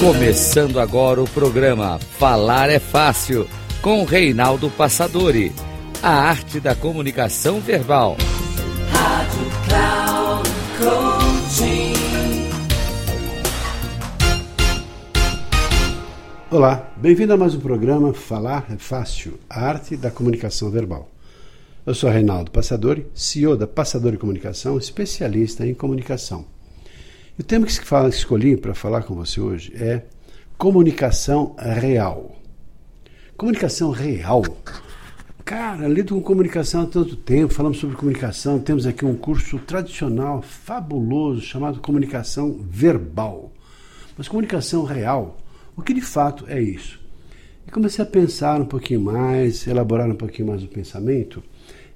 Começando agora o programa Falar é Fácil, com Reinaldo Passadori. A arte da comunicação verbal. Rádio Cloud Coaching. Olá, bem-vindo a mais um programa Falar é Fácil, a arte da comunicação verbal. Eu sou Reinaldo Passadori, CEO da Passadori Comunicação, especialista em comunicação. E o tema que escolhi para falar com você hoje é comunicação real. Comunicação real. Cara, lido com comunicação há tanto tempo, falamos sobre comunicação, temos aqui um curso tradicional, fabuloso, chamado Comunicação Verbal. Mas comunicação real, o que de fato é isso? E comecei a pensar um pouquinho mais, elaborar um pouquinho mais o pensamento,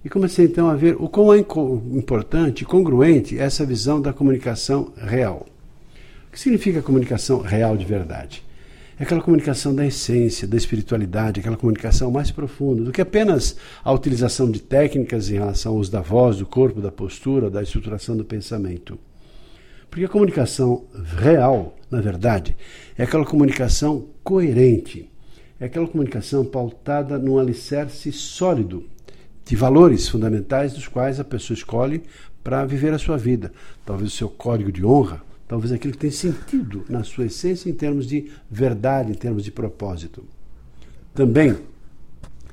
e comecei então a ver o quão é importante e congruente essa visão da comunicação real. O que significa comunicação real de verdade? É aquela comunicação da essência, da espiritualidade, aquela comunicação mais profunda, do que apenas a utilização de técnicas em relação ao uso da voz, do corpo, da postura, da estruturação do pensamento. Porque a comunicação real, na verdade, é aquela comunicação coerente, é aquela comunicação pautada num alicerce sólido de valores fundamentais dos quais a pessoa escolhe para viver a sua vida. Talvez o seu código de honra, talvez aquilo que tem sentido na sua essência em termos de verdade, em termos de propósito. Também,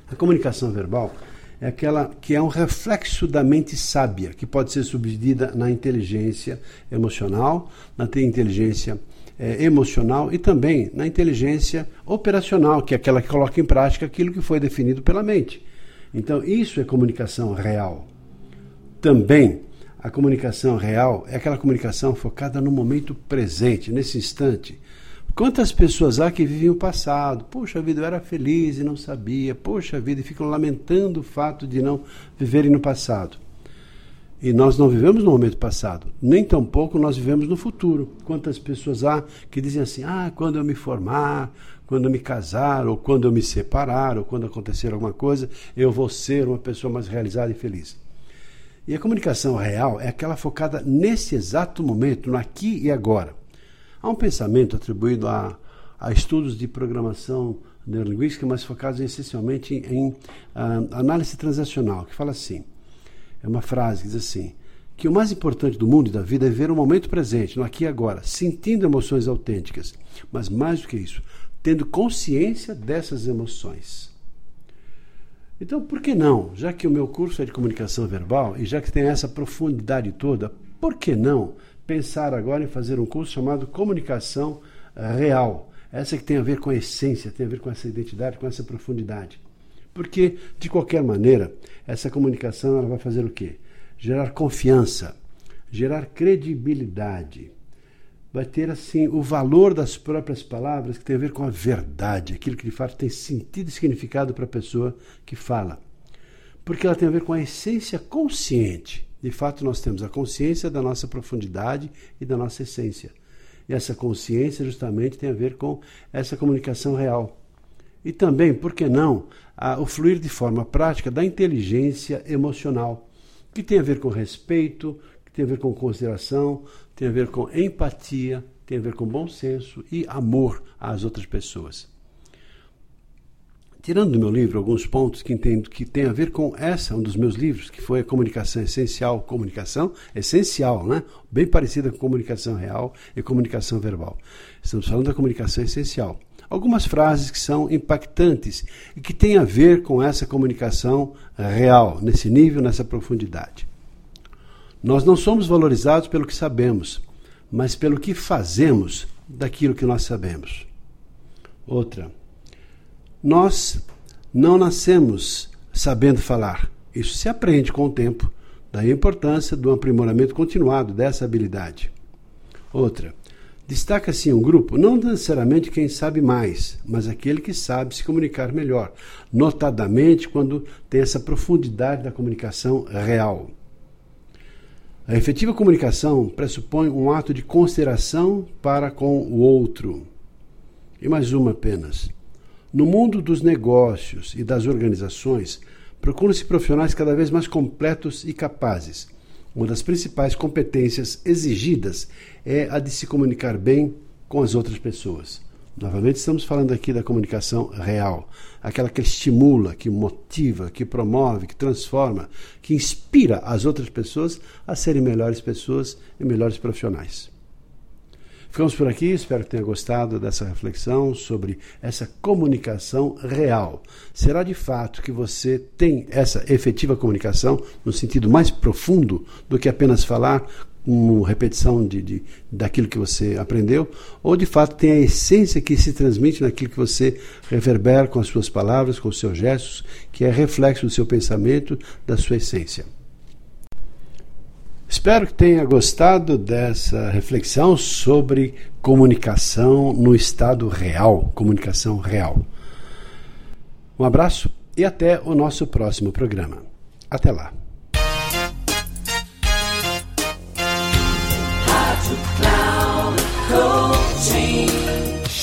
a comunicação verbal é aquela que é um reflexo da mente sábia, que pode ser subdividida na inteligência emocional, na inteligência é, emocional e também na inteligência operacional, que é aquela que coloca em prática aquilo que foi definido pela mente. Então, isso é comunicação real. Também, a comunicação real é aquela comunicação focada no momento presente, nesse instante. Quantas pessoas há que vivem o passado? Poxa vida, eu era feliz e não sabia. Poxa vida, e ficam lamentando o fato de não viverem no passado. E nós não vivemos no momento passado, nem tampouco nós vivemos no futuro. Quantas pessoas há que dizem assim: ah, quando eu me formar, quando me casar, ou quando eu me separar, ou quando acontecer alguma coisa, eu vou ser uma pessoa mais realizada e feliz. E a comunicação real é aquela focada nesse exato momento, no aqui e agora. Há um pensamento atribuído a, a estudos de programação neurolinguística, mas focados essencialmente em, em uh, análise transacional, que fala assim é uma frase que diz assim: que o mais importante do mundo e da vida é viver o momento presente, no aqui e agora, sentindo emoções autênticas, mas mais do que isso, tendo consciência dessas emoções. Então, por que não? Já que o meu curso é de comunicação verbal e já que tem essa profundidade toda, por que não pensar agora em fazer um curso chamado Comunicação Real? Essa que tem a ver com a essência, tem a ver com essa identidade, com essa profundidade. Porque, de qualquer maneira, essa comunicação ela vai fazer o quê? Gerar confiança, gerar credibilidade. Vai ter, assim, o valor das próprias palavras que tem a ver com a verdade, aquilo que de fato tem sentido e significado para a pessoa que fala. Porque ela tem a ver com a essência consciente. De fato, nós temos a consciência da nossa profundidade e da nossa essência. E essa consciência justamente tem a ver com essa comunicação real. E também, por que não, a, o fluir de forma prática da inteligência emocional, que tem a ver com respeito, tem a ver com consideração, tem a ver com empatia, tem a ver com bom senso e amor às outras pessoas. Tirando do meu livro alguns pontos que entendo que tem a ver com essa, um dos meus livros, que foi a comunicação essencial, comunicação essencial, né? Bem parecida com comunicação real e comunicação verbal. Estamos falando da comunicação essencial algumas frases que são impactantes e que têm a ver com essa comunicação real, nesse nível, nessa profundidade. Nós não somos valorizados pelo que sabemos, mas pelo que fazemos daquilo que nós sabemos. Outra, nós não nascemos sabendo falar. Isso se aprende com o tempo, daí a importância do aprimoramento continuado dessa habilidade. Outra, Destaca-se um grupo não necessariamente quem sabe mais, mas aquele que sabe se comunicar melhor, notadamente quando tem essa profundidade da comunicação real. A efetiva comunicação pressupõe um ato de consideração para com o outro. E mais uma apenas. No mundo dos negócios e das organizações, procuram-se profissionais cada vez mais completos e capazes uma das principais competências exigidas é a de se comunicar bem com as outras pessoas. Novamente, estamos falando aqui da comunicação real, aquela que estimula, que motiva, que promove, que transforma, que inspira as outras pessoas a serem melhores pessoas e melhores profissionais. Ficamos por aqui, espero que tenha gostado dessa reflexão sobre essa comunicação real. Será de fato que você tem essa efetiva comunicação no sentido mais profundo do que apenas falar uma repetição de, de, daquilo que você aprendeu, ou de fato tem a essência que se transmite naquilo que você reverbera com as suas palavras, com os seus gestos, que é reflexo do seu pensamento, da sua essência. Espero que tenha gostado dessa reflexão sobre comunicação no estado real, comunicação real. Um abraço e até o nosso próximo programa. Até lá.